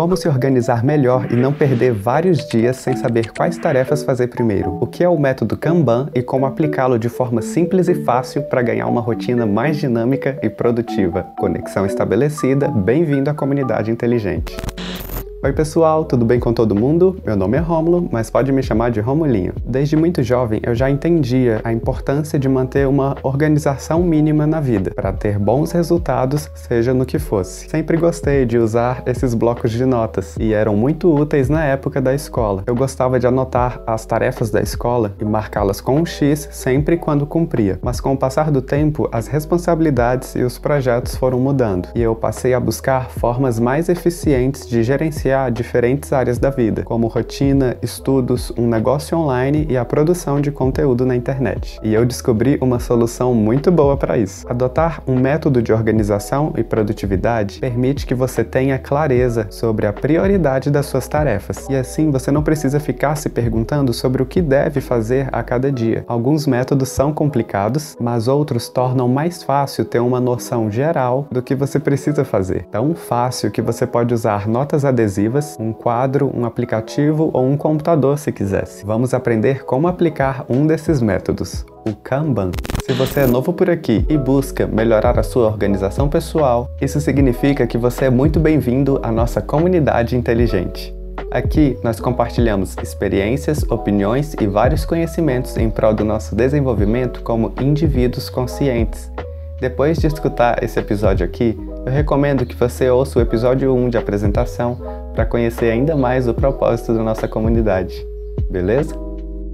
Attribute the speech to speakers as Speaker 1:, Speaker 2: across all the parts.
Speaker 1: Como se organizar melhor e não perder vários dias sem saber quais tarefas fazer primeiro. O que é o método Kanban e como aplicá-lo de forma simples e fácil para ganhar uma rotina mais dinâmica e produtiva. Conexão estabelecida, bem-vindo à comunidade inteligente. Oi pessoal, tudo bem com todo mundo? Meu nome é Rômulo, mas pode me chamar de Romulinho. Desde muito jovem eu já entendia a importância de manter uma organização mínima na vida, para ter bons resultados, seja no que fosse. Sempre gostei de usar esses blocos de notas e eram muito úteis na época da escola. Eu gostava de anotar as tarefas da escola e marcá-las com um X sempre quando cumpria. Mas com o passar do tempo, as responsabilidades e os projetos foram mudando e eu passei a buscar formas mais eficientes de gerenciar diferentes áreas da vida, como rotina, estudos, um negócio online e a produção de conteúdo na internet. E eu descobri uma solução muito boa para isso. Adotar um método de organização e produtividade permite que você tenha clareza sobre a prioridade das suas tarefas. E assim você não precisa ficar se perguntando sobre o que deve fazer a cada dia. Alguns métodos são complicados, mas outros tornam mais fácil ter uma noção geral do que você precisa fazer. Tão fácil que você pode usar notas adesivas um quadro, um aplicativo ou um computador se quisesse. Vamos aprender como aplicar um desses métodos, o Kanban. Se você é novo por aqui e busca melhorar a sua organização pessoal, isso significa que você é muito bem-vindo à nossa comunidade inteligente. Aqui nós compartilhamos experiências, opiniões e vários conhecimentos em prol do nosso desenvolvimento como indivíduos conscientes. Depois de escutar esse episódio aqui, eu recomendo que você ouça o episódio 1 de apresentação para conhecer ainda mais o propósito da nossa comunidade. Beleza?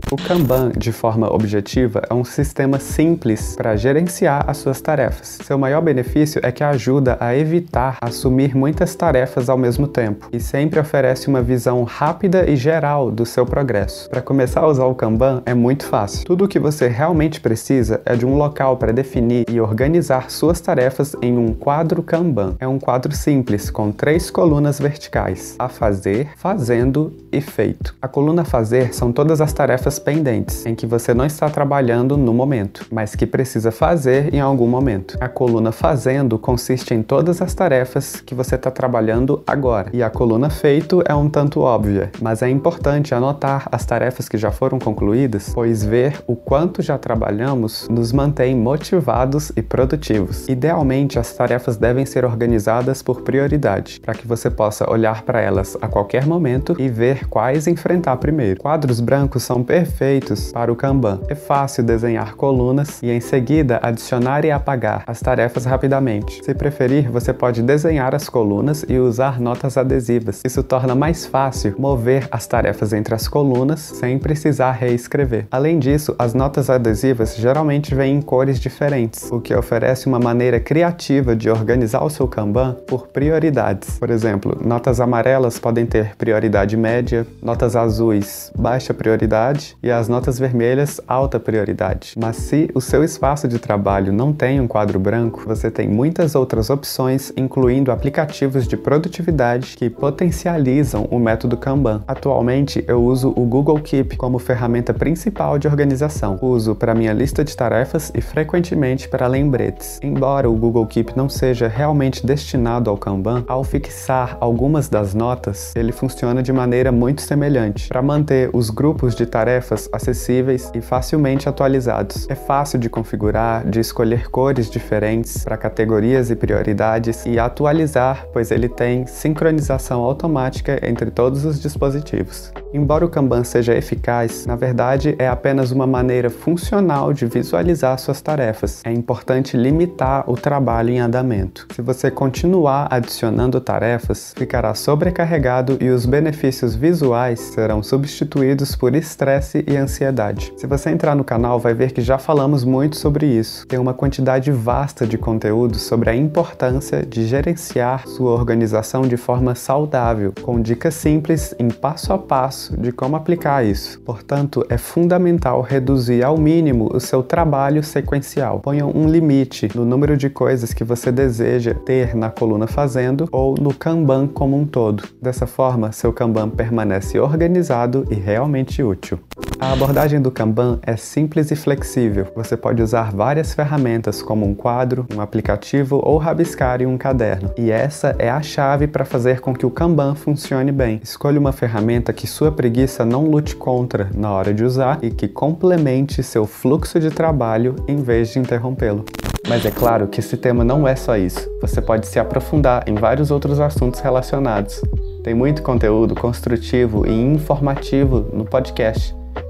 Speaker 1: O Kanban, de forma objetiva, é um sistema simples para gerenciar as suas tarefas. Seu maior benefício é que ajuda a evitar assumir muitas tarefas ao mesmo tempo e sempre oferece uma visão rápida e geral do seu progresso. Para começar a usar o Kanban é muito fácil. Tudo o que você realmente precisa é de um local para definir e organizar suas tarefas em um quadro Kanban. É um quadro simples com três colunas verticais: a fazer, fazendo e feito. A coluna fazer são todas as tarefas tarefas pendentes em que você não está trabalhando no momento, mas que precisa fazer em algum momento. A coluna fazendo consiste em todas as tarefas que você está trabalhando agora, e a coluna feito é um tanto óbvia, mas é importante anotar as tarefas que já foram concluídas, pois ver o quanto já trabalhamos nos mantém motivados e produtivos. Idealmente, as tarefas devem ser organizadas por prioridade, para que você possa olhar para elas a qualquer momento e ver quais enfrentar primeiro. Quadros brancos são perfeitos perfeitos para o Kanban. É fácil desenhar colunas e em seguida adicionar e apagar as tarefas rapidamente. Se preferir, você pode desenhar as colunas e usar notas adesivas. Isso torna mais fácil mover as tarefas entre as colunas sem precisar reescrever. Além disso, as notas adesivas geralmente vêm em cores diferentes, o que oferece uma maneira criativa de organizar o seu Kanban por prioridades. Por exemplo, notas amarelas podem ter prioridade média, notas azuis baixa prioridade e as notas vermelhas alta prioridade. Mas se o seu espaço de trabalho não tem um quadro branco, você tem muitas outras opções, incluindo aplicativos de produtividade que potencializam o método Kanban. Atualmente eu uso o Google Keep como ferramenta principal de organização. Uso para minha lista de tarefas e frequentemente para lembretes. Embora o Google Keep não seja realmente destinado ao Kanban, ao fixar algumas das notas, ele funciona de maneira muito semelhante. Para manter os grupos de tarefas acessíveis e facilmente atualizados. É fácil de configurar, de escolher cores diferentes para categorias e prioridades e atualizar, pois ele tem sincronização automática entre todos os dispositivos. Embora o Kanban seja eficaz, na verdade é apenas uma maneira funcional de visualizar suas tarefas. É importante limitar o trabalho em andamento. Se você continuar adicionando tarefas, ficará sobrecarregado e os benefícios visuais serão substituídos por estresse estresse e ansiedade. Se você entrar no canal, vai ver que já falamos muito sobre isso. Tem uma quantidade vasta de conteúdos sobre a importância de gerenciar sua organização de forma saudável, com dicas simples em passo a passo de como aplicar isso. Portanto, é fundamental reduzir ao mínimo o seu trabalho sequencial. Ponha um limite no número de coisas que você deseja ter na coluna fazendo ou no Kanban como um todo. Dessa forma, seu Kanban permanece organizado e realmente útil. A abordagem do Kanban é simples e flexível. Você pode usar várias ferramentas, como um quadro, um aplicativo ou rabiscar em um caderno. E essa é a chave para fazer com que o Kanban funcione bem. Escolha uma ferramenta que sua preguiça não lute contra na hora de usar e que complemente seu fluxo de trabalho em vez de interrompê-lo. Mas é claro que esse tema não é só isso. Você pode se aprofundar em vários outros assuntos relacionados. Tem muito conteúdo construtivo e informativo no podcast,